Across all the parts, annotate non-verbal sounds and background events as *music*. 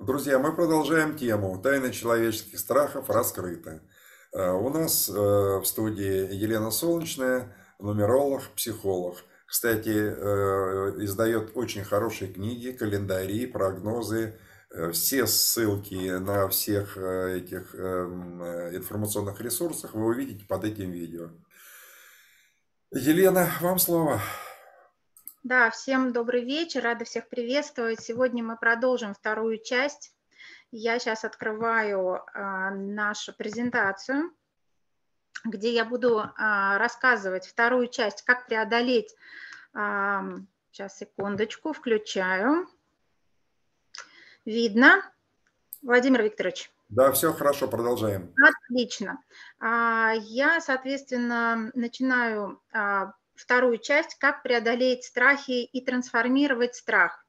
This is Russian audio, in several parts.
Друзья, мы продолжаем тему «Тайны человеческих страхов раскрыты». Э, у нас э, в студии Елена Солнечная, нумеролог, психолог. Кстати, э, издает очень хорошие книги, календари, прогнозы. Все ссылки на всех этих эм, информационных ресурсах вы увидите под этим видео. Елена, вам слово. Да, всем добрый вечер, рада всех приветствовать. Сегодня мы продолжим вторую часть. Я сейчас открываю а, нашу презентацию, где я буду а, рассказывать вторую часть, как преодолеть. А, сейчас, секундочку, включаю. Видно? Владимир Викторович. Да, все хорошо, продолжаем. Отлично. А, я, соответственно, начинаю а, вторую часть «Как преодолеть страхи и трансформировать страх».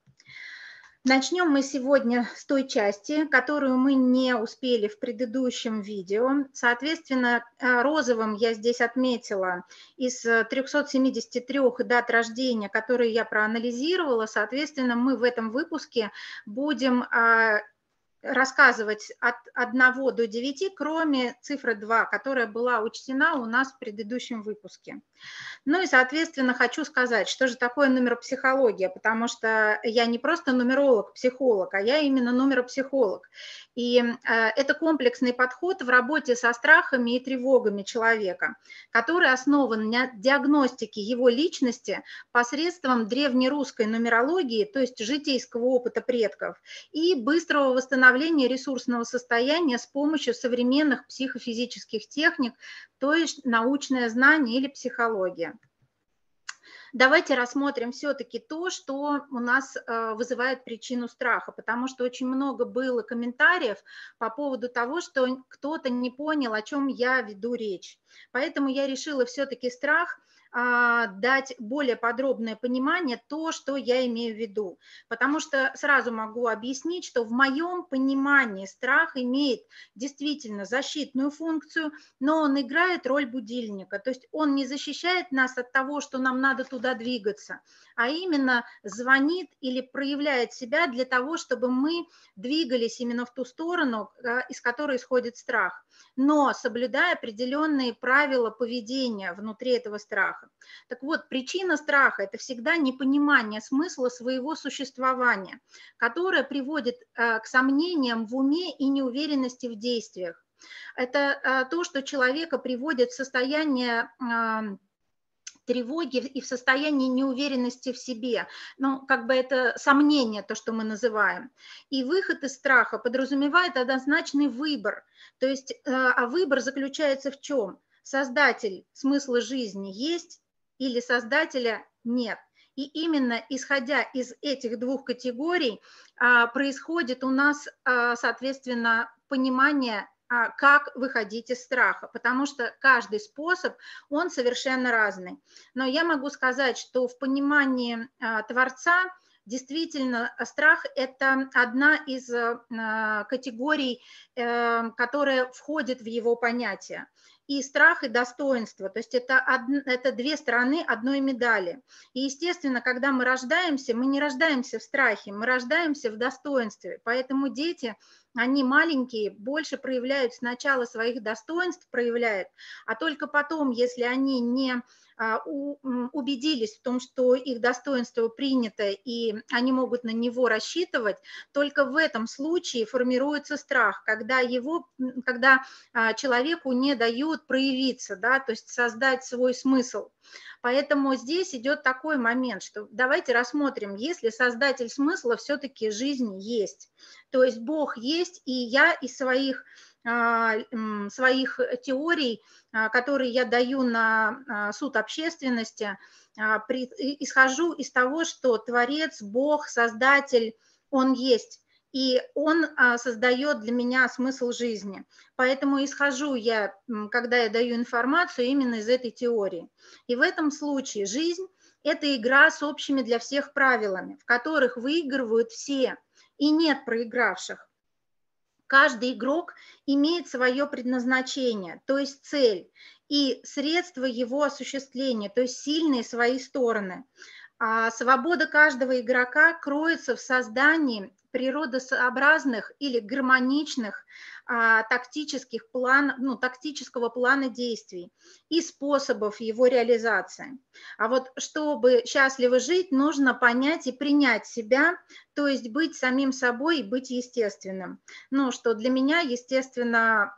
Начнем мы сегодня с той части, которую мы не успели в предыдущем видео. Соответственно, э, розовым я здесь отметила из 373 дат рождения, которые я проанализировала. Соответственно, мы в этом выпуске будем а, рассказывать от 1 до 9, кроме цифры 2, которая была учтена у нас в предыдущем выпуске. Ну и, соответственно, хочу сказать, что же такое нумеропсихология, потому что я не просто нумеролог-психолог, а я именно нумеропсихолог. И э, это комплексный подход в работе со страхами и тревогами человека, который основан на диагностике его личности посредством древнерусской нумерологии, то есть житейского опыта предков, и быстрого восстановления ресурсного состояния с помощью современных психофизических техник, то есть научное знание или психология. Давайте рассмотрим все-таки то, что у нас э, вызывает причину страха, потому что очень много было комментариев по поводу того, что кто-то не понял, о чем я веду речь. Поэтому я решила все-таки страх – дать более подробное понимание то, что я имею в виду. Потому что сразу могу объяснить, что в моем понимании страх имеет действительно защитную функцию, но он играет роль будильника. То есть он не защищает нас от того, что нам надо туда двигаться, а именно звонит или проявляет себя для того, чтобы мы двигались именно в ту сторону, а, из которой исходит страх, но соблюдая определенные правила поведения внутри этого страха. Так вот, причина страха – это всегда непонимание смысла своего существования, которое приводит э, к сомнениям в уме и неуверенности в действиях. Это э, то, что человека приводит в состояние тревоги и в состоянии неуверенности в себе. Ну, как бы это сомнение, то, что мы называем. И выход из страха подразумевает однозначный выбор. То есть, э, а выбор заключается в чем? создатель смысла жизни есть или создателя нет. И именно исходя из этих двух категорий а, происходит у нас, а, соответственно, понимание, как выходить из страха, потому что каждый способ, он совершенно разный. Но я могу сказать, что в понимании Творца действительно страх – это одна из категорий, э, которая входит в его понятие и страх, и достоинство. То есть это, од... это две стороны одной медали. И, естественно, когда мы рождаемся, мы не рождаемся в страхе, мы рождаемся в достоинстве. Поэтому дети, они маленькие, больше проявляют сначала своих достоинств, проявляют, а только потом, если они не а, убедились в том, что их достоинство принято и они могут на него рассчитывать, только в этом случае формируется страх, когда, его, когда а, человеку не дают проявиться, да, то есть создать свой смысл. Поэтому здесь идет такой момент, что давайте рассмотрим, если создатель смысла все-таки жизнь есть, то есть Бог есть, и я из своих а, своих теорий, а, которые я даю на а, суд общественности, исхожу из того, что Творец, Бог, Создатель, Он есть, и Он создает для меня смысл жизни. Поэтому исхожу я, когда я даю информацию, именно из этой теории. И в этом случае жизнь – это игра с общими для всех правилами, в которых выигрывают все, и нет проигравших каждый игрок имеет свое предназначение, то есть цель, и средства его осуществления, то есть сильные свои стороны. А свобода каждого игрока кроется в создании природосообразных или гармоничных тактических план, ну, тактического плана действий и способов его реализации. А вот чтобы счастливо жить, нужно понять и принять себя, то есть быть самим собой и быть естественным. Ну, что для меня, естественно,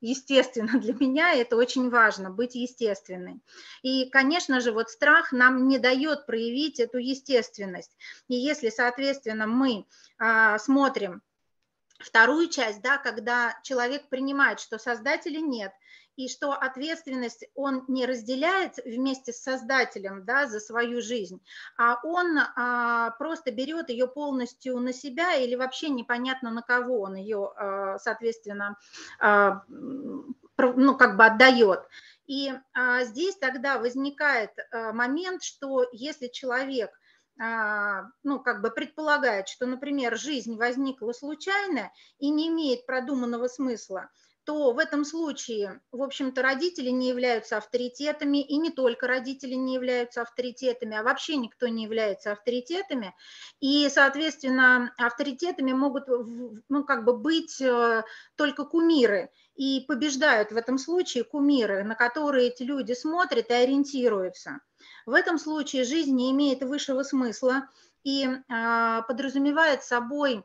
естественно, *laughs* для меня это очень важно, быть естественной. И, конечно же, вот страх нам не дает проявить эту естественность. И если, соответственно, мы а, смотрим вторую часть, да, когда человек принимает, что создателя нет, и что ответственность он не разделяет вместе с создателем да, за свою жизнь, а он а, просто берет ее полностью на себя или вообще непонятно на кого он ее, а, соответственно, а, ну, как бы отдает. И а, здесь тогда возникает а, момент, что если человек – ну, как бы предполагает, что, например, жизнь возникла случайно и не имеет продуманного смысла, то в этом случае, в общем-то, родители не являются авторитетами, и не только родители не являются авторитетами, а вообще никто не является авторитетами. И, соответственно, авторитетами могут, ну, как бы быть э, только кумиры. И побеждают в этом случае кумиры, на которые эти люди смотрят и ориентируются. В этом случае жизнь не имеет высшего смысла и а, подразумевает собой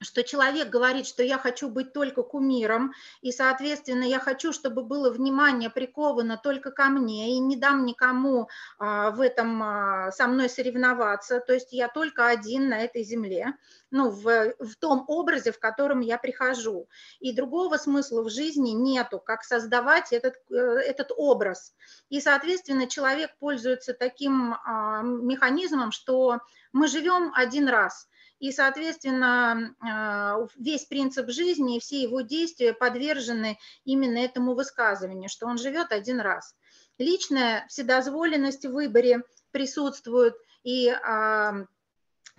что человек говорит, что я хочу быть только кумиром, и, соответственно, я хочу, чтобы было внимание приковано только ко мне, и не дам никому а, в этом а, со мной соревноваться, то есть я только один на этой земле, ну, в, в том образе, в котором я прихожу. И другого смысла в жизни нету, как создавать этот, э, этот образ. И, соответственно, человек пользуется таким а, механизмом, что мы живем один раз – и, соответственно, а, весь принцип жизни и все его действия подвержены именно этому высказыванию, что он живет один раз. Личная вседозволенность в выборе присутствует, и а,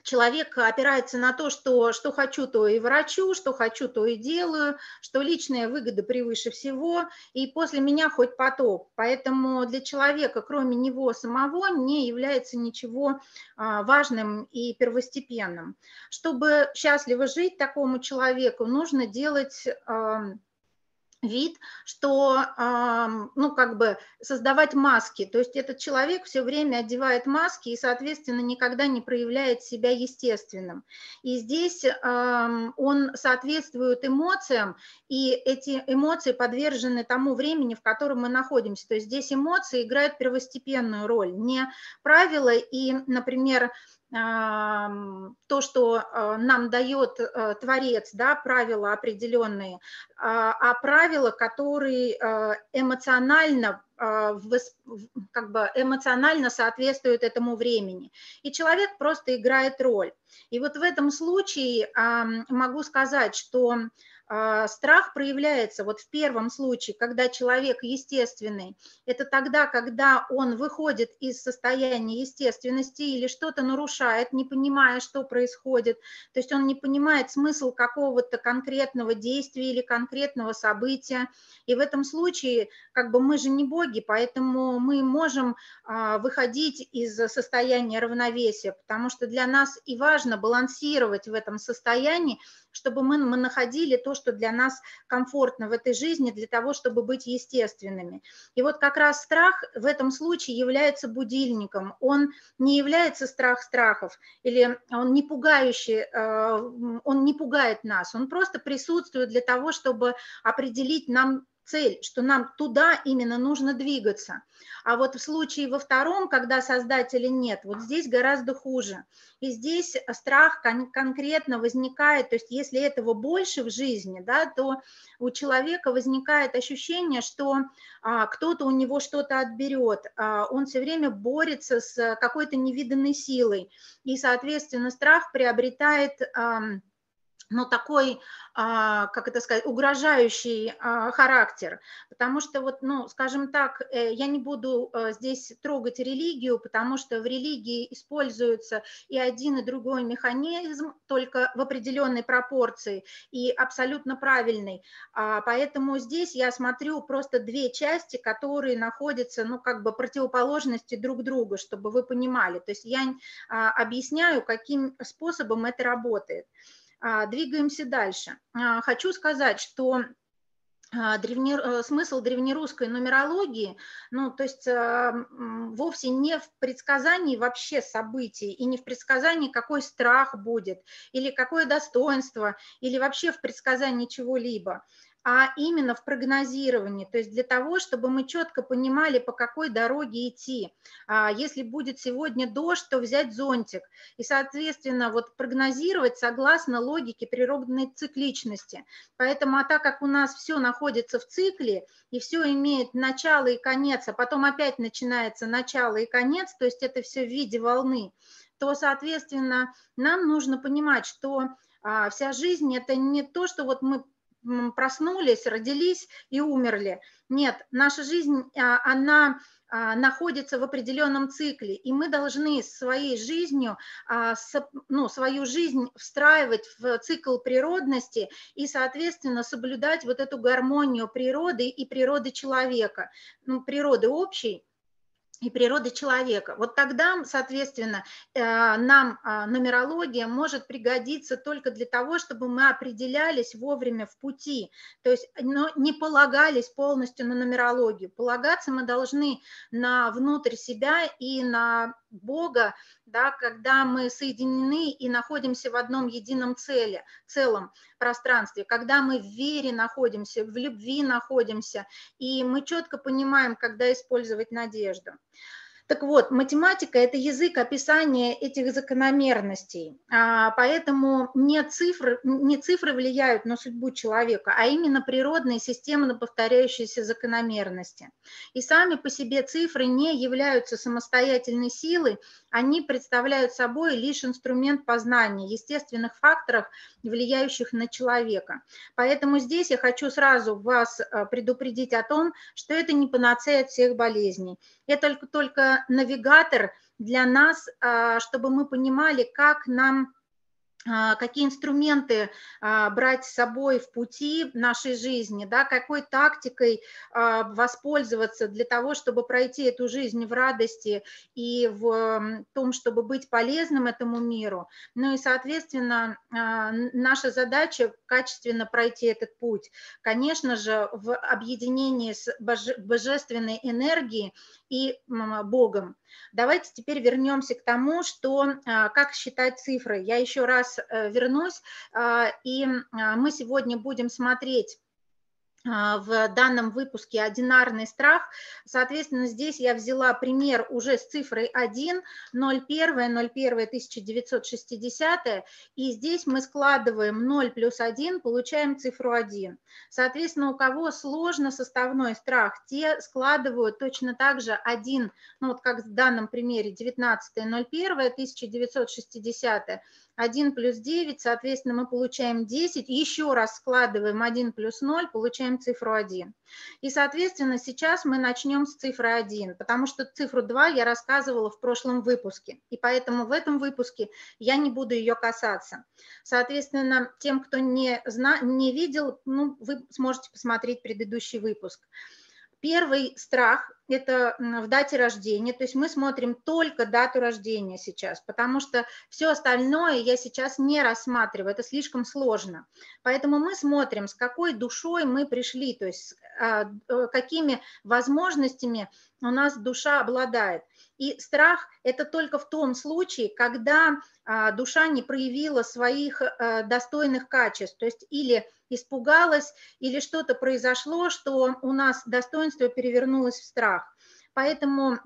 человек опирается на то, что что хочу, то и врачу, что хочу, то и делаю, что личная выгода превыше всего, и после меня хоть потоп. Поэтому для человека, кроме него самого, не является ничего а, важным и первостепенным. Чтобы счастливо жить такому человеку, нужно делать вид, что, ну, как бы создавать маски. То есть этот человек все время одевает маски и, соответственно, никогда не проявляет себя естественным. И здесь он соответствует эмоциям, и эти эмоции подвержены тому времени, в котором мы находимся. То есть здесь эмоции играют первостепенную роль, не правила и, например, то, что э, нам дает э, Творец, да, правила определенные, а, а правила, которые э, эмоционально как бы эмоционально соответствуют этому времени. И человек просто играет роль. И вот в этом случае могу сказать, что страх проявляется вот в первом случае, когда человек естественный. Это тогда, когда он выходит из состояния естественности или что-то нарушает, не понимая, что происходит. То есть он не понимает смысл какого-то конкретного действия или конкретного события. И в этом случае, как бы мы же не боги, поэтому мы можем а, выходить из состояния равновесия, потому что для нас и важно балансировать в этом состоянии, чтобы мы, мы находили то, что для нас комфортно в этой жизни, для того, чтобы быть естественными. И вот как раз страх в этом случае является будильником. Он не является страх страхов, или он не пугающий, э, он не пугает нас, он просто присутствует для того, чтобы определить нам цель, что нам туда именно нужно двигаться. А вот в случае во втором, когда создателя нет, вот здесь гораздо хуже. И здесь страх кон- конкретно возникает, то есть если этого больше в жизни, да, то у человека возникает ощущение, что а, кто-то у него что-то отберет, а, он все время борется с какой-то невиданной силой, и, соответственно, страх приобретает... А, ну, такой, а, как это сказать, угрожающий а, характер, потому что вот, ну, скажем так, э, я не буду э, здесь трогать религию, потому что в религии используется и один, и другой механизм, только в определенной пропорции и абсолютно правильный, а, поэтому здесь я смотрю просто две части, которые находятся, ну, как бы противоположности друг друга, чтобы вы понимали, то есть я объясняю, каким способом это работает. А, двигаемся дальше. А, хочу сказать, что а, древне, э, смысл древнерусской нумерологии, ну, то есть вовсе не в предсказании вообще событий и не в предсказании, какой страх будет, или какое достоинство, или вообще в предсказании чего-либо а именно в прогнозировании, то есть для того, чтобы мы четко понимали, по какой дороге идти. А если будет сегодня дождь, то взять зонтик. И, соответственно, вот прогнозировать согласно логике природной цикличности. Поэтому, а так как у нас все находится в цикле, и все имеет начало и конец, а потом опять начинается начало и конец, то есть это все в виде волны, то, соответственно, нам нужно понимать, что а, вся жизнь – это не то, что вот мы проснулись, родились и умерли. Нет, наша жизнь, а, она а, находится в определенном цикле, и мы должны своей жизнью, а, ну, свою жизнь встраивать в цикл природности и, соответственно, соблюдать вот эту гармонию природы и природы человека, ну, природы общей, и природы человека. Вот тогда, соответственно, э, нам а, нумерология может пригодиться только для того, чтобы мы определялись вовремя в пути, то есть но не полагались полностью на нумерологию. Полагаться мы должны на внутрь себя и на Бога, да, когда мы соединены и находимся в одном едином целе, целом пространстве, когда мы в вере находимся, в любви находимся, и мы четко понимаем, когда использовать надежду. Так вот, математика – это язык описания этих закономерностей, а, поэтому не цифры, не цифры влияют на судьбу человека, а именно природные системно повторяющиеся закономерности. И сами по себе цифры не являются самостоятельной силой, они представляют собой лишь инструмент познания естественных факторов, влияющих на человека. Поэтому здесь я хочу сразу вас э, предупредить о том, что это не панацея от всех болезней. Это только, только навигатор для нас, э, чтобы мы понимали, как нам а, какие инструменты а, брать с собой в пути нашей жизни, да, какой тактикой а, воспользоваться для того, чтобы пройти эту жизнь в радости и в том, чтобы быть полезным этому миру. Ну и, соответственно, наша задача качественно пройти этот путь. Конечно же, в объединении с божественной энергией и Богом. Давайте теперь вернемся к тому, что а, как считать цифры. Я еще раз э, вернусь, а, и а, мы сегодня будем смотреть в данном выпуске «Одинарный страх». Соответственно, здесь я взяла пример уже с цифрой 1, 01, 01, 1960, и здесь мы складываем 0 плюс 1, получаем цифру 1. Соответственно, у кого сложно составной страх, те складывают точно так же 1, ну вот как в данном примере 19, 01, 1960, 1 плюс 9, соответственно, мы получаем 10, еще раз складываем 1 плюс 0, получаем цифру 1. И, соответственно, сейчас мы начнем с цифры 1, потому что цифру 2 я рассказывала в прошлом выпуске, и поэтому в этом выпуске я не буду ее касаться. Соответственно, тем, кто не, зна не видел, ну, вы сможете посмотреть предыдущий выпуск. Первый страх – это в дате рождения, то есть мы смотрим только дату рождения сейчас, потому что все остальное я сейчас не рассматриваю, это слишком сложно. Поэтому мы смотрим, с какой душой мы пришли, то есть а, э, какими возможностями у нас душа обладает. И страх – это только в том случае, когда а, душа не проявила своих э, достойных качеств, то есть или испугалась, или что-то произошло, что у нас достоинство перевернулось в страх. Поэтому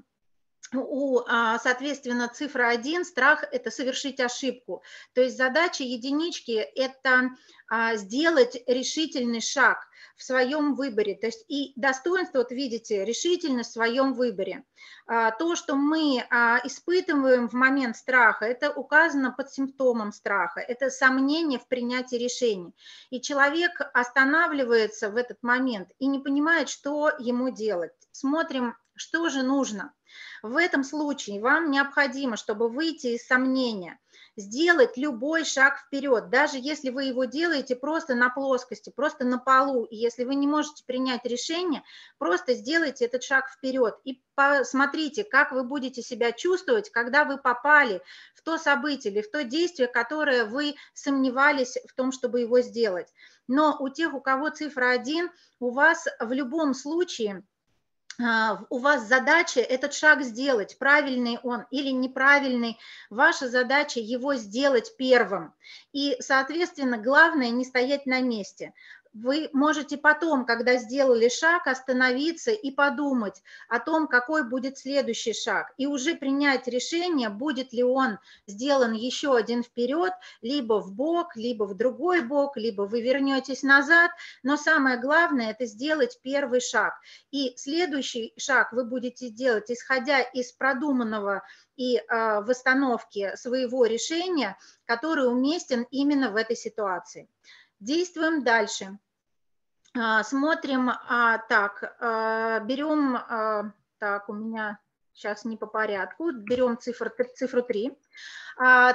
у, а, соответственно, цифра 1, страх – это совершить ошибку. То есть задача единички – это а, сделать решительный шаг в своем выборе. То есть и достоинство, вот видите, решительность в своем выборе. А, то, что мы испытываем в момент страха, это указано под симптомом страха, это сомнение в принятии решений. И человек останавливается в этот момент и не понимает, что ему делать. Смотрим, что же нужно – в этом случае вам необходимо, чтобы выйти из сомнения, сделать любой шаг вперед, даже если вы его делаете просто на плоскости, просто на полу, и если вы не можете принять решение, просто сделайте этот шаг вперед и посмотрите, как вы будете себя чувствовать, когда вы попали в то событие или в то действие, которое вы сомневались в том, чтобы его сделать. Но у тех, у кого цифра 1, у вас в любом случае – у вас задача этот шаг сделать, правильный он или неправильный, ваша задача его сделать первым. И, соответственно, главное не стоять на месте вы можете потом, когда сделали шаг, остановиться и подумать о том, какой будет следующий шаг, и уже принять решение, будет ли он сделан еще один вперед, либо в бок, либо в другой бок, либо вы вернетесь назад. Но самое главное – это сделать первый шаг. И следующий шаг вы будете делать, исходя из продуманного и э, восстановки своего решения, который уместен именно в этой ситуации. Действуем дальше. А, смотрим, а, так, а, берем, так, у меня сейчас не по порядку, берем цифру, цифру 3.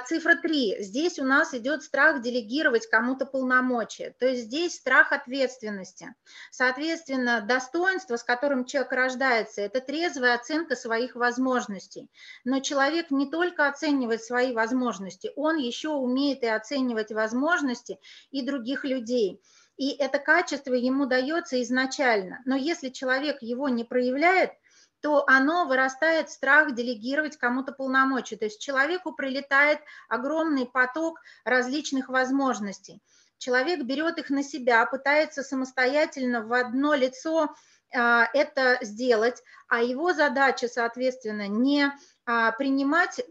Цифра 3. Здесь у нас идет страх делегировать кому-то полномочия, то есть здесь страх ответственности. Соответственно, достоинство, с которым человек рождается, это трезвая оценка своих возможностей. Но человек не только оценивает свои возможности, он еще умеет и оценивать возможности и других людей. И это качество ему дается изначально. Но если человек его не проявляет, то оно вырастает страх делегировать кому-то полномочия. То есть человеку прилетает огромный поток различных возможностей. Человек берет их на себя, пытается самостоятельно в одно лицо а, это сделать, а его задача, соответственно, не а, принимать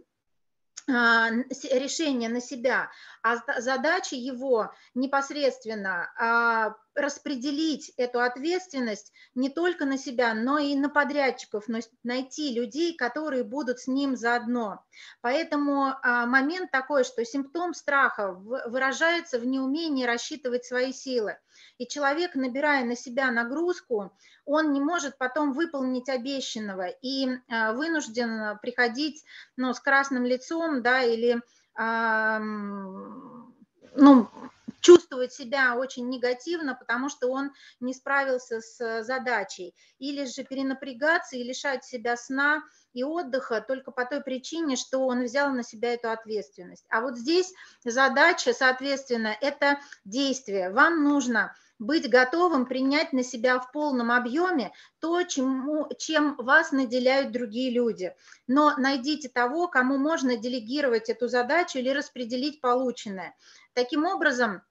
а, решение на себя, а задача его непосредственно распределить эту ответственность не только на себя, но и на подрядчиков, но найти людей, которые будут с ним заодно. Поэтому а, момент такой, что симптом страха выражается в неумении рассчитывать свои силы. И человек, набирая на себя нагрузку, он не может потом выполнить обещанного и а, вынужден приходить ну, с красным лицом да, или ну, чувствовать себя очень негативно, потому что он не справился с задачей, или же перенапрягаться и лишать себя сна и отдыха только по той причине, что он взял на себя эту ответственность. А вот здесь задача, соответственно, это действие. Вам нужно быть готовым принять на себя в полном объеме то, чему, чем вас наделяют другие люди. Но найдите того, кому можно делегировать эту задачу или распределить полученное. Таким образом,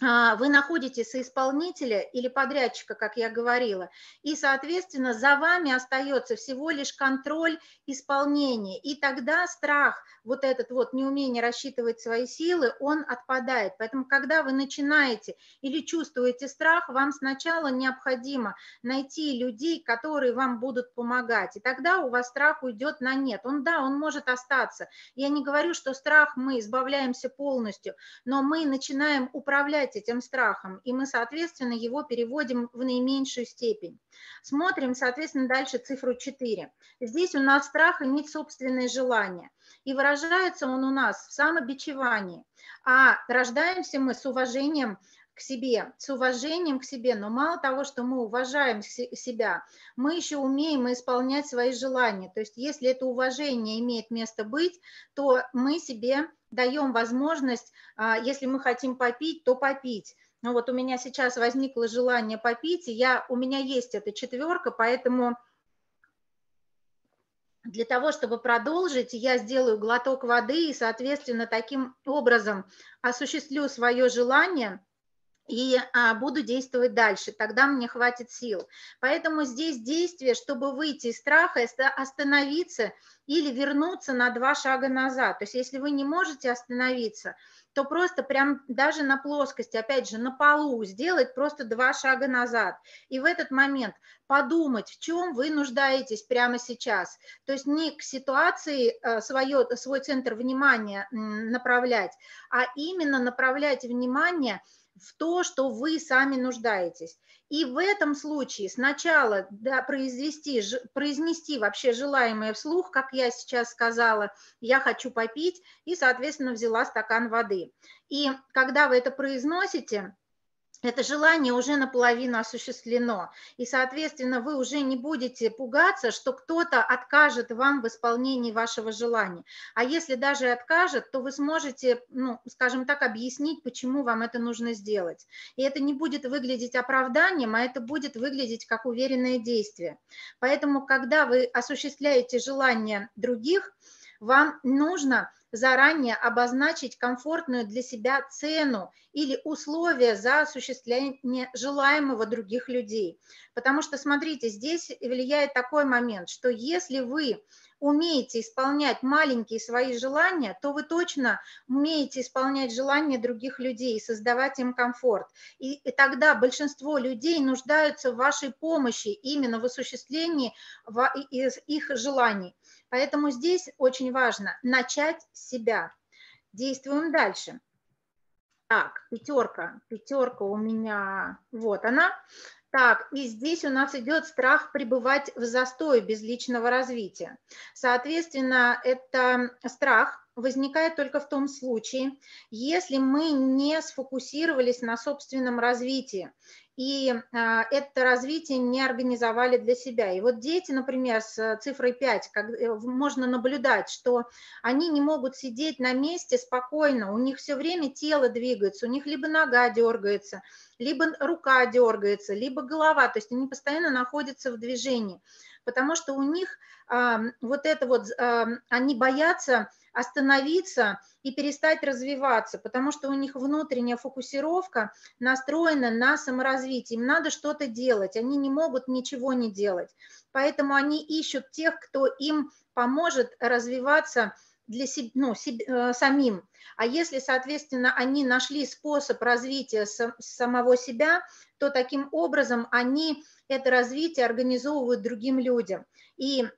вы находите соисполнителя или подрядчика, как я говорила, и, соответственно, за вами остается всего лишь контроль исполнения. И тогда страх, вот этот вот неумение рассчитывать свои силы, он отпадает. Поэтому, когда вы начинаете или чувствуете страх, вам сначала необходимо найти людей, которые вам будут помогать. И тогда у вас страх уйдет на нет. Он, да, он может остаться. Я не говорю, что страх мы избавляемся полностью, но мы начинаем управлять управлять этим страхом, и мы, соответственно, его переводим в наименьшую степень. Смотрим, соответственно, дальше цифру 4. Здесь у нас страх иметь собственные желания, и выражается он у нас в самобичевании, а рождаемся мы с уважением к себе, с уважением к себе, но мало того, что мы уважаем себя, мы еще умеем исполнять свои желания. То есть если это уважение имеет место быть, то мы себе даем возможность, а, если мы хотим попить, то попить. Ну вот у меня сейчас возникло желание попить, и я, у меня есть эта четверка, поэтому для того, чтобы продолжить, я сделаю глоток воды и, соответственно, таким образом осуществлю свое желание и а, буду действовать дальше, тогда мне хватит сил. Поэтому здесь действие, чтобы выйти из страха, остановиться или вернуться на два шага назад. То есть если вы не можете остановиться, то просто прям даже на плоскости, опять же, на полу сделать просто два шага назад. И в этот момент подумать, в чем вы нуждаетесь прямо сейчас. То есть не к ситуации э, свое, свой центр внимания направлять, а именно направлять внимание – в то, что вы сами нуждаетесь. И в этом случае сначала да, произвести, произнести вообще желаемое вслух, как я сейчас сказала, я хочу попить, и, соответственно, взяла стакан воды. И когда вы это произносите, это желание уже наполовину осуществлено. И, соответственно, вы уже не будете пугаться, что кто-то откажет вам в исполнении вашего желания. А если даже откажет, то вы сможете, ну, скажем так, объяснить, почему вам это нужно сделать. И это не будет выглядеть оправданием, а это будет выглядеть как уверенное действие. Поэтому, когда вы осуществляете желания других, вам нужно заранее обозначить комфортную для себя цену или условия за осуществление желаемого других людей. Потому что, смотрите, здесь влияет такой момент, что если вы умеете исполнять маленькие свои желания, то вы точно умеете исполнять желания других людей, создавать им комфорт. И, и тогда большинство людей нуждаются в вашей помощи именно в осуществлении их желаний. Поэтому здесь очень важно начать с себя. Действуем дальше. Так, пятерка, пятерка у меня, вот она. Так, и здесь у нас идет страх пребывать в застой без личного развития. Соответственно, это страх возникает только в том случае, если мы не сфокусировались на собственном развитии и а, это развитие не организовали для себя. И вот дети, например, с цифрой 5, как, э, можно наблюдать, что они не могут сидеть на месте спокойно, у них все время тело двигается, у них либо нога дергается, либо рука дергается, либо голова, то есть они постоянно находятся в движении, потому что у них а, вот это вот, а, они боятся остановиться и перестать развиваться, потому что у них внутренняя фокусировка настроена на саморазвитие. Им надо что-то делать, они не могут ничего не делать. Поэтому они ищут тех, кто им поможет развиваться для себя, ну, себе, э, самим. А если, соответственно, они нашли способ развития сам, самого себя, то таким образом они это развитие организовывают другим людям. И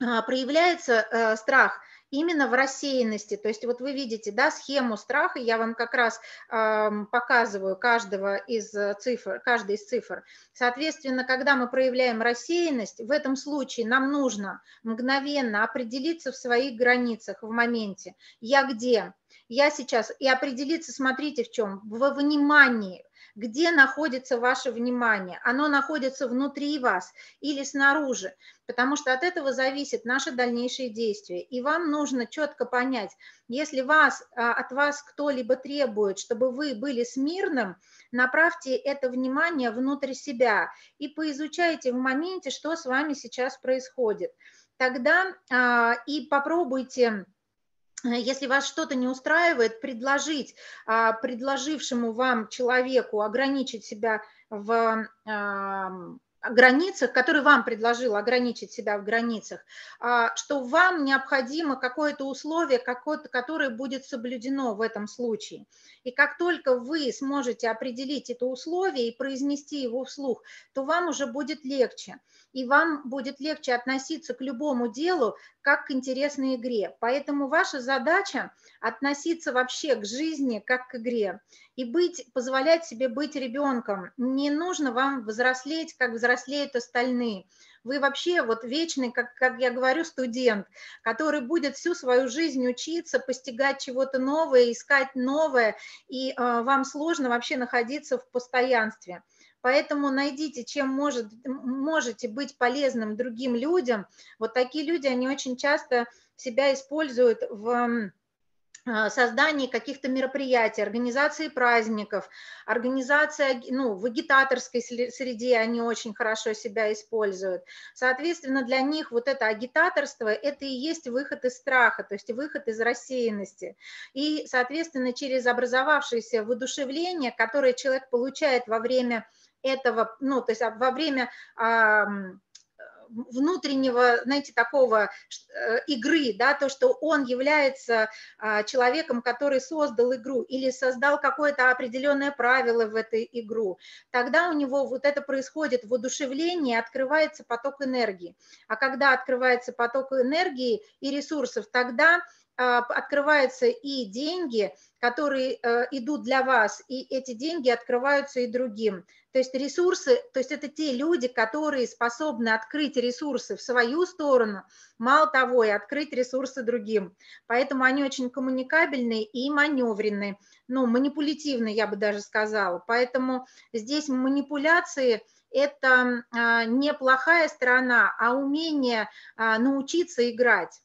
а, проявляется э, страх – именно в рассеянности. То есть вот вы видите, да, схему страха, я вам как раз э, показываю каждого из э, цифр, каждый из цифр. Соответственно, когда мы проявляем рассеянность, в этом случае нам нужно мгновенно определиться в своих границах в моменте. Я где? Я сейчас, и определиться, смотрите в чем, во внимании, где находится ваше внимание. Оно находится внутри вас или снаружи, потому что от этого зависит наши дальнейшие действия. И вам нужно четко понять, если вас, а, от вас кто-либо требует, чтобы вы были смирным, направьте это внимание внутрь себя и поизучайте в моменте, что с вами сейчас происходит. Тогда а, и попробуйте если вас что-то не устраивает, предложить а, предложившему вам человеку ограничить себя в границах, который вам предложил ограничить себя в границах, а, что вам необходимо какое-то условие, какое-то, которое будет соблюдено в этом случае. И как только вы сможете определить это условие и произнести его вслух, то вам уже будет легче. И вам будет легче относиться к любому делу как к интересной игре. Поэтому ваша задача относиться вообще к жизни как к игре и быть, позволять себе быть ребенком. Не нужно вам взрослеть, как взрослеют остальные. Вы вообще вот вечный, как, как я говорю, студент, который будет всю свою жизнь учиться, постигать чего-то новое, искать новое, и э, вам сложно вообще находиться в постоянстве. Поэтому найдите, чем может, можете быть полезным другим людям. Вот такие люди, они очень часто себя используют в Э, создание каких-то мероприятий, организации праздников, организация, ну, в агитаторской среде они очень хорошо себя используют. Соответственно, для них вот это агитаторство – это и есть выход из страха, то есть выход из рассеянности. И, соответственно, через образовавшееся воодушевление, которое человек получает во время этого, ну, то есть во время внутреннего, знаете, такого э, игры, да, то, что он является а, человеком, который создал игру или создал какое-то определенное правило в этой игру, тогда у него вот это происходит воодушевление, открывается поток энергии. А когда открывается поток энергии и ресурсов, тогда открываются и деньги, которые э, идут для вас, и эти деньги открываются и другим. То есть ресурсы, то есть это те люди, которые способны открыть ресурсы в свою сторону, мало того, и открыть ресурсы другим. Поэтому они очень коммуникабельные и маневренные, ну, манипулятивные, я бы даже сказала. Поэтому здесь манипуляции – это а, не плохая сторона, а умение а, научиться играть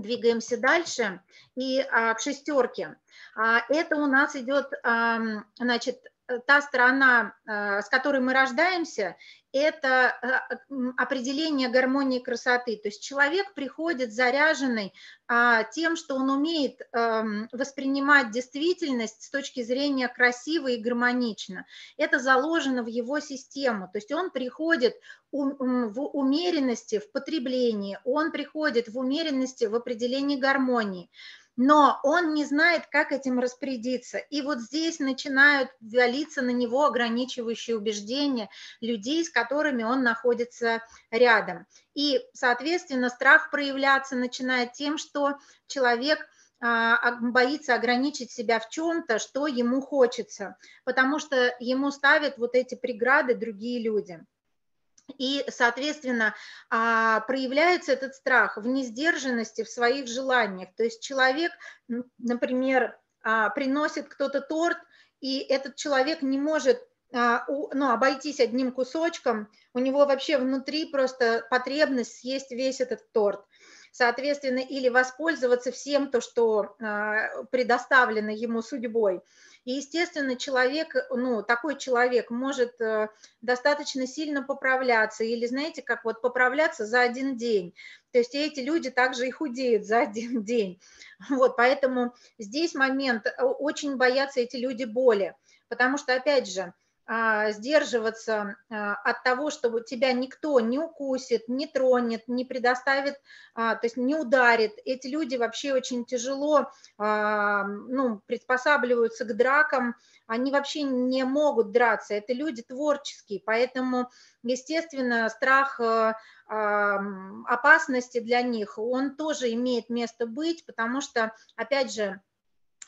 двигаемся дальше. И а, к шестерке. А, это у нас идет, а, значит, та сторона, а, с которой мы рождаемся, это а, определение гармонии красоты. То есть человек приходит заряженный а, тем, что он умеет эм, воспринимать действительность с точки зрения красиво и гармонично. Это заложено в его систему. То есть он приходит в умеренности в потреблении, он приходит в умеренности в определении гармонии но он не знает, как этим распорядиться. И вот здесь начинают валиться на него ограничивающие убеждения людей, с которыми он находится рядом. И, соответственно, страх проявляться начинает тем, что человек а, боится ограничить себя в чем-то, что ему хочется, потому что ему ставят вот эти преграды другие люди. И, соответственно, а, проявляется этот страх в несдержанности в своих желаниях. То есть человек, например, а, приносит кто-то торт, и этот человек не может а, ну, обойтись одним кусочком, у него вообще внутри просто потребность съесть весь этот торт. Соответственно, или воспользоваться всем то, что предоставлено ему судьбой. И, естественно, человек, ну, такой человек может э, достаточно сильно поправляться или, знаете, как вот поправляться за один день. То есть эти люди также и худеют за один *laughs* день. Вот, поэтому здесь момент, э, очень боятся эти люди боли, потому что, опять же, сдерживаться а, от того, чтобы тебя никто не укусит, не тронет, не предоставит, а, то есть не ударит. Эти люди вообще очень тяжело ну, приспосабливаются к дракам, они вообще не могут драться, это люди творческие, поэтому, естественно, страх опасности для них, он тоже имеет место быть, потому что, опять же,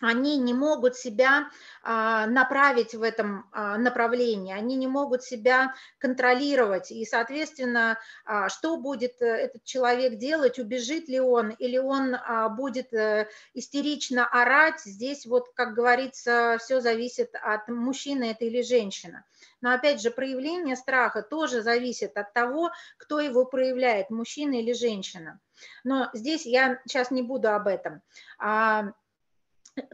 они не могут себя а, направить в этом а, направлении, они не могут себя контролировать. И, соответственно, а, что будет э, этот человек делать, убежит ли он, или он будет э, истерично орать, здесь вот, как говорится, все зависит от мужчины это или женщины. Но, опять же, проявление страха тоже зависит от того, кто его проявляет, мужчина или женщина. Но здесь я сейчас не буду об этом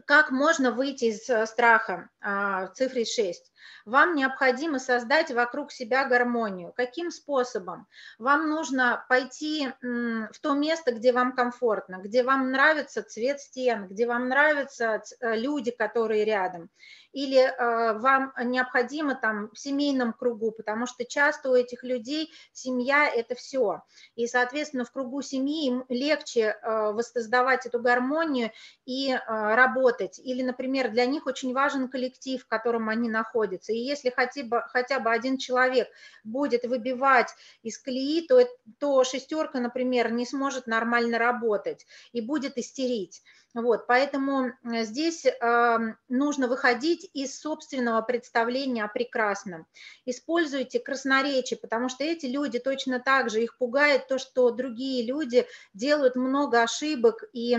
как можно выйти из э, страха а, в цифре 6? Вам необходимо создать вокруг себя гармонию. Каким способом? Вам нужно пойти в то место, где вам комфортно, где вам нравится цвет стен, где вам нравятся э, люди, которые рядом. Или э, вам необходимо там в семейном кругу, потому что часто у этих людей семья – это все. И, соответственно, в кругу семьи им легче воссоздавать эту гармонию и работать. Или, например, для них очень важен коллектив, в котором они находятся и если хотя бы, хотя бы один человек будет выбивать из колеи, то, то шестерка, например, не сможет нормально работать и будет истерить. Вот, поэтому э, здесь э, нужно выходить из собственного представления о прекрасном. Используйте красноречие, потому что эти люди точно так же, их пугает то, что другие люди делают много ошибок и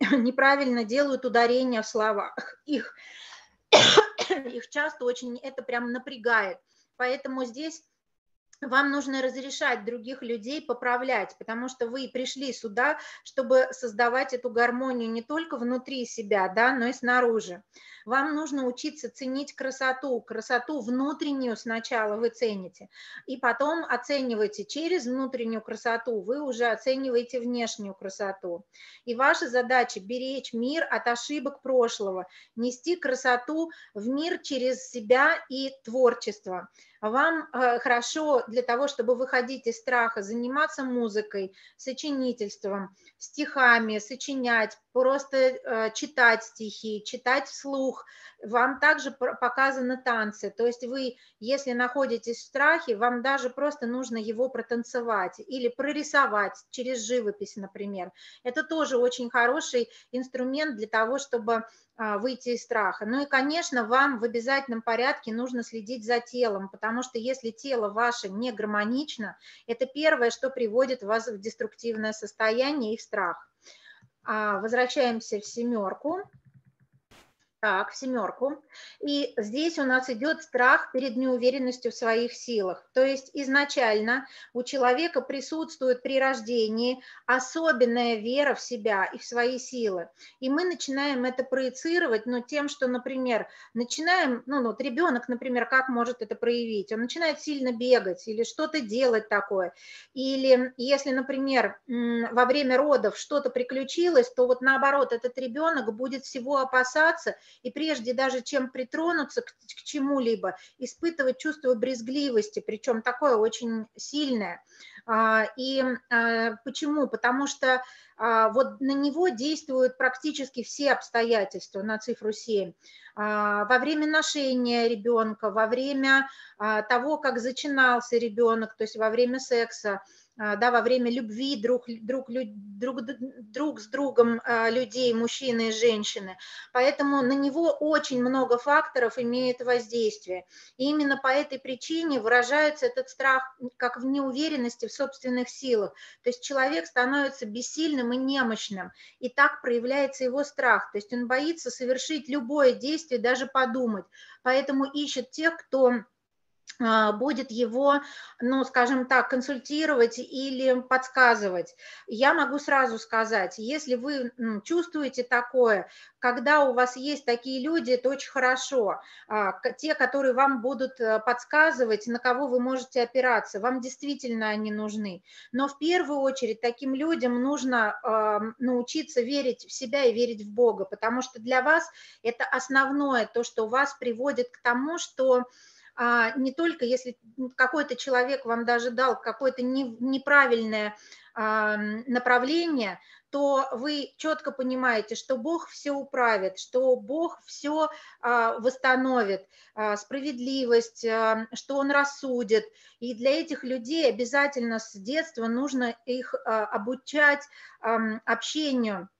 *coughs* неправильно делают ударения в словах. Их *coughs* их часто очень это прям напрягает. Поэтому здесь вам нужно разрешать других людей поправлять, потому что вы пришли сюда, чтобы создавать эту гармонию не только внутри себя, да, но и снаружи. Вам нужно учиться ценить красоту, красоту внутреннюю сначала вы цените, и потом оцениваете через внутреннюю красоту, вы уже оцениваете внешнюю красоту. И ваша задача беречь мир от ошибок прошлого, нести красоту в мир через себя и творчество вам э, хорошо для того, чтобы выходить из страха, заниматься музыкой, сочинительством, стихами, сочинять, просто э, читать стихи, читать вслух. Вам также показаны танцы. То есть вы, если находитесь в страхе, вам даже просто нужно его протанцевать или прорисовать через живопись, например. Это тоже очень хороший инструмент для того, чтобы а, выйти из страха. Ну и, конечно, вам в обязательном порядке нужно следить за телом, потому что если тело ваше не гармонично, это первое, что приводит вас в деструктивное состояние и в страх. А, возвращаемся в семерку. Так, семерку. И здесь у нас идет страх перед неуверенностью в своих силах. То есть изначально у человека присутствует при рождении особенная вера в себя и в свои силы. И мы начинаем это проецировать, ну, тем, что, например, начинаем, ну, вот ребенок, например, как может это проявить? Он начинает сильно бегать или что-то делать такое. Или если, например, во время родов что-то приключилось, то вот наоборот, этот ребенок будет всего опасаться и прежде даже чем притронуться к, к чему-либо, испытывать чувство брезгливости, причем такое очень сильное. А, и а, почему? Потому что а, вот на него действуют практически все обстоятельства, на цифру 7. Во время ношения ребенка, во время того, как зачинался ребенок, то есть во время секса, да, во время любви друг, друг, друг, друг с другом а, людей, мужчины и женщины. Поэтому на него очень много факторов имеет воздействие. И именно по этой причине выражается этот страх как в неуверенности в собственных силах. То есть человек становится бессильным и немощным, и так проявляется его страх. То есть он боится совершить любое действие, даже подумать. Поэтому ищет тех, кто а, будет его, ну, скажем так, консультировать или подсказывать. Я могу сразу сказать, если вы чувствуете такое, когда у вас есть такие люди, это очень хорошо. А, те, которые вам будут э, подсказывать, на кого вы можете опираться, вам действительно они нужны. Но в первую очередь таким людям нужно научиться верить в себя и верить в Бога, потому что для вас это основное, то, что вас приводит к тому, что а, не только если какой-то человек вам даже дал какое-то неправильное а, направление, то вы четко понимаете, что Бог все управит, что Бог все а, восстановит, справедливость, что Он рассудит. И для этих людей обязательно с детства нужно их обучать общению а,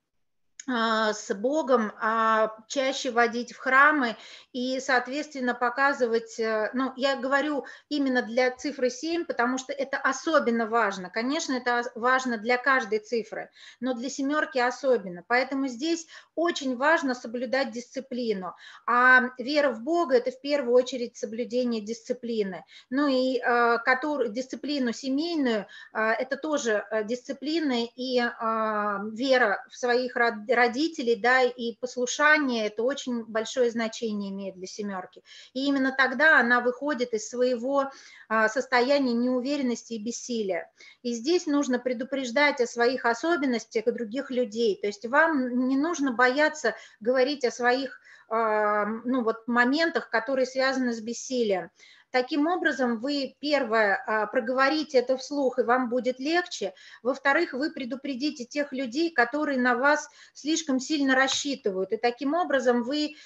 с Богом, а чаще водить в храмы и, соответственно, показывать, э, ну, я говорю именно для цифры 7, потому что это особенно важно. Конечно, это важно для каждой цифры, но для семерки особенно. Поэтому здесь очень важно соблюдать дисциплину. А вера в Бога – это в первую очередь соблюдение дисциплины. Ну и э, который, дисциплину семейную э, – это тоже дисциплина и вера в своих родителей, родителей, да, и послушание, это очень большое значение имеет для семерки. И именно тогда она выходит из своего а, состояния неуверенности и бессилия. И здесь нужно предупреждать о своих особенностях других людей. То есть вам не нужно бояться говорить о своих а, ну, вот, моментах, которые связаны с бессилием. Таким образом, вы, первое, а, проговорите это вслух, и вам будет легче. Во-вторых, вы предупредите тех людей, которые на вас слишком сильно рассчитывают. И таким образом вы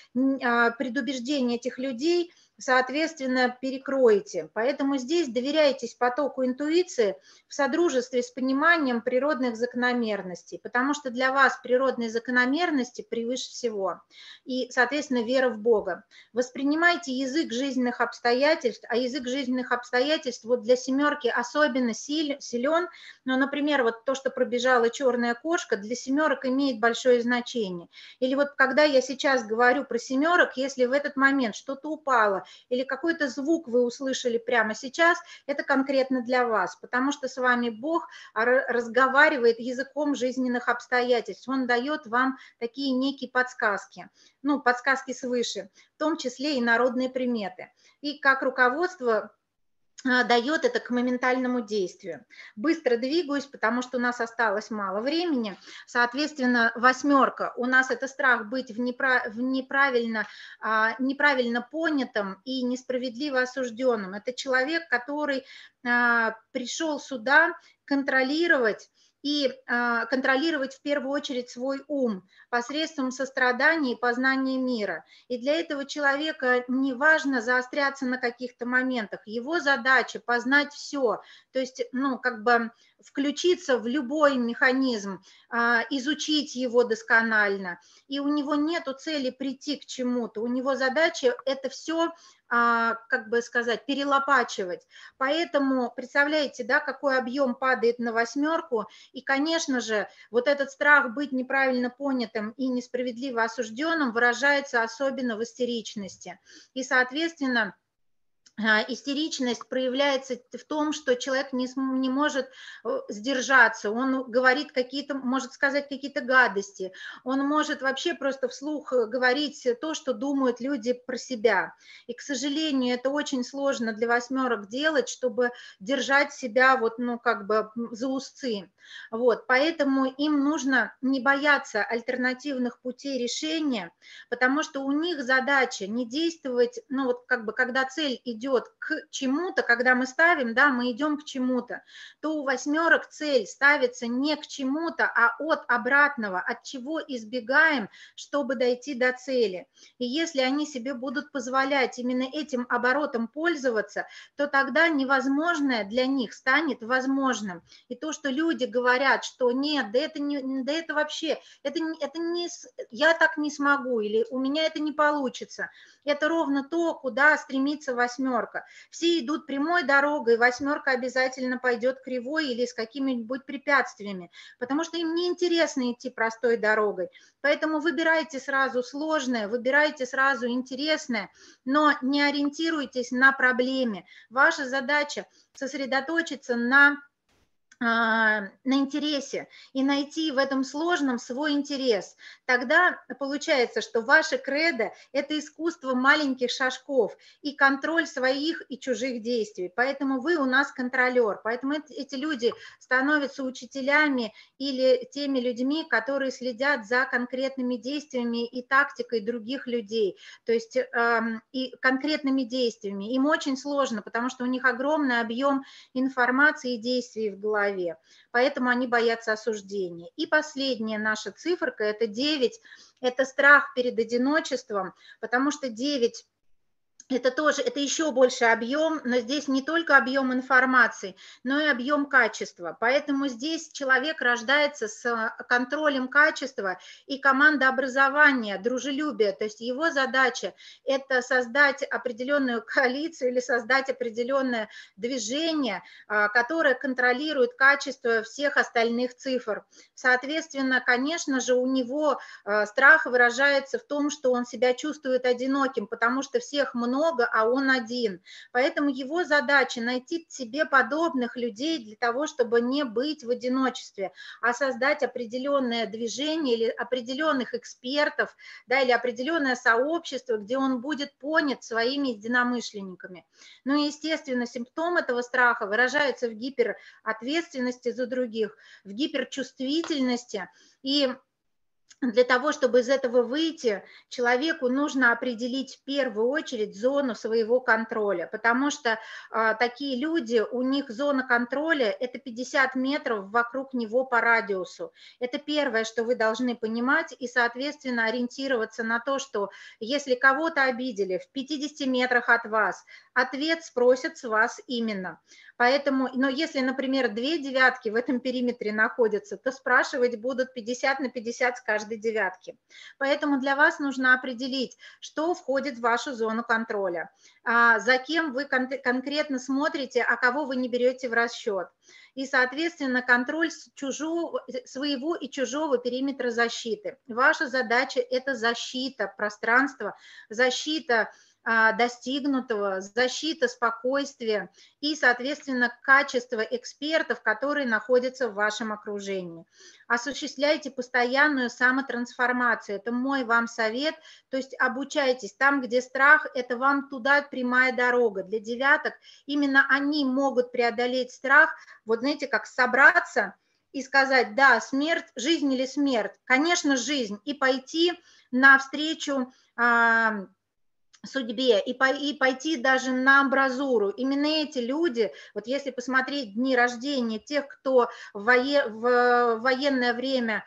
а, предубеждение этих людей – соответственно, перекроете. Поэтому здесь доверяйтесь потоку интуиции в содружестве с пониманием природных закономерностей, потому что для вас природные закономерности превыше всего. И, соответственно, вера в Бога. Воспринимайте язык жизненных обстоятельств а язык жизненных обстоятельств вот для семерки особенно силен, но, например, вот то, что пробежала черная кошка, для семерок имеет большое значение. Или вот когда я сейчас говорю про семерок, если в этот момент что-то упало или какой-то звук вы услышали прямо сейчас, это конкретно для вас, потому что с вами Бог разговаривает языком жизненных обстоятельств, Он дает вам такие некие подсказки, ну, подсказки свыше, в том числе и народные приметы. И как руководство а, дает это к моментальному действию. Быстро двигаюсь, потому что у нас осталось мало времени. Соответственно, восьмерка. У нас это страх быть в, неправ... в неправильно, а, неправильно понятым и несправедливо осужденным. Это человек, который а, пришел сюда контролировать и э, контролировать в первую очередь свой ум посредством сострадания и познания мира. И для этого человека не важно заостряться на каких-то моментах. Его задача познать все, то есть, ну, как бы включиться в любой механизм, э, изучить его досконально. И у него нет цели прийти к чему-то. У него задача это все а, как бы сказать, перелопачивать. Поэтому представляете, да, какой объем падает на восьмерку. И, конечно же, вот этот страх быть неправильно понятым и несправедливо осужденным выражается особенно в истеричности. И, соответственно, а, истеричность проявляется в том, что человек не, не может э, сдержаться, он говорит какие-то, может сказать какие-то гадости, он может вообще просто вслух э, говорить то, что думают люди про себя. И, к сожалению, это очень сложно для восьмерок делать, чтобы держать себя вот, ну, как бы за узцы. Вот, поэтому им нужно не бояться альтернативных путей решения, потому что у них задача не действовать, ну, вот как бы, когда цель идет идет к чему-то, когда мы ставим, да, мы идем к чему-то, то у восьмерок цель ставится не к чему-то, а от обратного, от чего избегаем, чтобы дойти до цели. И если они себе будут позволять именно этим оборотом пользоваться, то тогда невозможное для них станет возможным. И то, что люди говорят, что нет, да это, не, да это вообще, это, это не, я так не смогу, или у меня это не получится, это ровно то, куда стремится восьмерка восьмерка. Все идут прямой дорогой, восьмерка обязательно пойдет кривой или с какими-нибудь препятствиями, потому что им неинтересно идти простой дорогой. Поэтому выбирайте сразу сложное, выбирайте сразу интересное, но не ориентируйтесь на проблеме. Ваша задача сосредоточиться на на интересе и найти в этом сложном свой интерес. Тогда получается, что ваше кредо – это искусство маленьких шажков и контроль своих и чужих действий. Поэтому вы у нас контролер. Поэтому эти люди становятся учителями или теми людьми, которые следят за конкретными действиями и тактикой других людей. То есть эм, и конкретными действиями. Им очень сложно, потому что у них огромный объем информации и действий в голове голове. Поэтому они боятся осуждения. И последняя наша циферка – это 9. Это страх перед одиночеством, потому что 9 это тоже, это еще больше объем, но здесь не только объем информации, но и объем качества. Поэтому здесь человек рождается с контролем качества и командообразования, дружелюбия. То есть его задача – это создать определенную коалицию или создать определенное движение, а, которое контролирует качество всех остальных цифр. Соответственно, конечно же, у него а, страх выражается в том, что он себя чувствует одиноким, потому что всех много, много, а он один. Поэтому его задача найти себе подобных людей для того, чтобы не быть в одиночестве, а создать определенное движение или определенных экспертов, да, или определенное сообщество, где он будет понят своими единомышленниками. Ну и, естественно, симптом этого страха выражается в гиперответственности за других, в гиперчувствительности и для того, чтобы из этого выйти, человеку нужно определить в первую очередь зону своего контроля, потому что э, такие люди, у них зона контроля – это 50 метров вокруг него по радиусу. Это первое, что вы должны понимать и, соответственно, ориентироваться на то, что если кого-то обидели в 50 метрах от вас, ответ спросят с вас именно. Поэтому, но если, например, две девятки в этом периметре находятся, то спрашивать будут 50 на 50 с каждой девятки. Поэтому для вас нужно определить, что входит в вашу зону контроля, а, за кем вы кон конкретно смотрите, а кого вы не берете в расчет. И, соответственно, контроль чужого, своего и чужого периметра защиты. Ваша задача – это защита пространства, защита а, достигнутого, защита спокойствия и, соответственно, качество экспертов, которые находятся в вашем окружении. Осуществляйте постоянную самотрансформацию. Это мой вам совет. То есть обучайтесь там, где страх, это вам туда прямая дорога. Для девяток именно они могут преодолеть страх, вот знаете, как собраться и сказать, да, смерть, жизнь или смерть. Конечно, жизнь. И пойти навстречу а, судьбе и, по, и пойти даже на амбразуру. Именно эти люди, вот если посмотреть дни рождения тех, кто в, вое, в военное время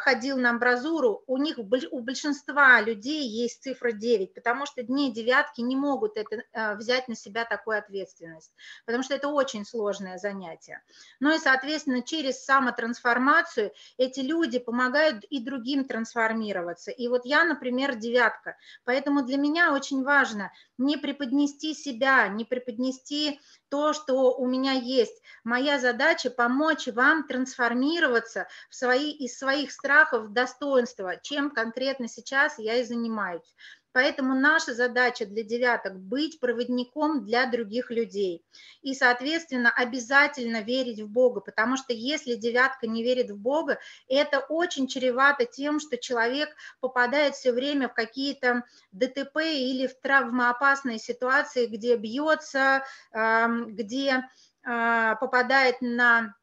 ходил на амбразуру, у них, у большинства людей есть цифра 9, потому что дни девятки не могут это, а, взять на себя такую ответственность, потому что это очень сложное занятие. Ну и, соответственно, через самотрансформацию эти люди помогают и другим трансформироваться. И вот я, например, девятка, поэтому для меня очень важно не преподнести себя, не преподнести то, что у меня есть. Моя задача помочь вам трансформироваться в свои, из своих страхов в достоинство, чем конкретно сейчас я и занимаюсь. Поэтому наша задача для девяток – быть проводником для других людей. И, соответственно, обязательно верить в Бога, потому что если девятка не верит в Бога, это очень чревато тем, что человек попадает все время в какие-то ДТП или в травмоопасные ситуации, где бьется, где а, попадает на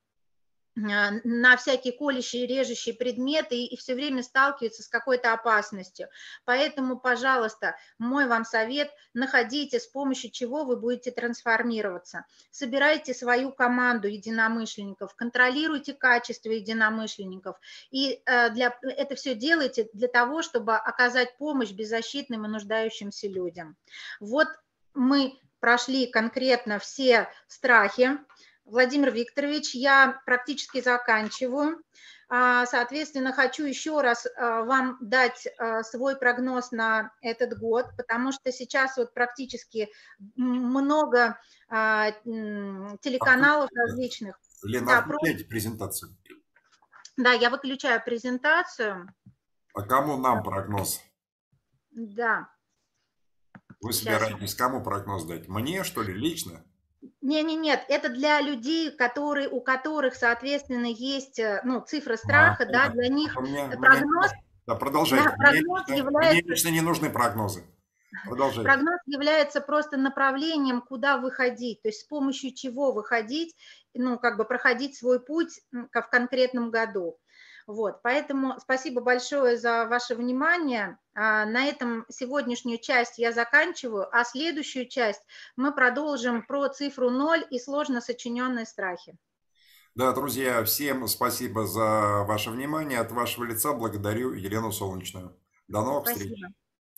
на всякие колющие, режущие предметы и, и все время сталкиваются с какой-то опасностью. Поэтому, пожалуйста, мой вам совет, находите, с помощью чего вы будете трансформироваться. Собирайте свою команду единомышленников, контролируйте качество единомышленников. И э, для, это все делайте для того, чтобы оказать помощь беззащитным и нуждающимся людям. Вот мы прошли конкретно все страхи, Владимир Викторович, я практически заканчиваю. А, соответственно, хочу еще раз а, вам дать а, свой прогноз на этот год, потому что сейчас вот практически много телеканалов различных. Лена, да, отключайте презентацию. Да, я выключаю презентацию. А кому нам прогноз? Да. Вы собираетесь кому прогноз дать? Мне, что ли, лично? Не, не, нет, это для людей, которые, у которых, соответственно, есть э, ну, цифра страха, а, да, для них мне, прогноз. Мне, да, продолжайте. Да, прогноз мне, является, мне лично не нужны прогнозы. Продолжайте. Прогноз является просто направлением, куда выходить, то есть с помощью чего выходить, ну, как бы проходить свой путь в конкретном году. Вот, поэтому спасибо большое за ваше внимание. А, на этом сегодняшнюю часть я заканчиваю, а следующую часть мы продолжим про цифру 0 и сложно сочиненные страхи. Да, друзья, всем спасибо за ваше внимание. От вашего лица благодарю Елену Солнечную. До новых спасибо. встреч.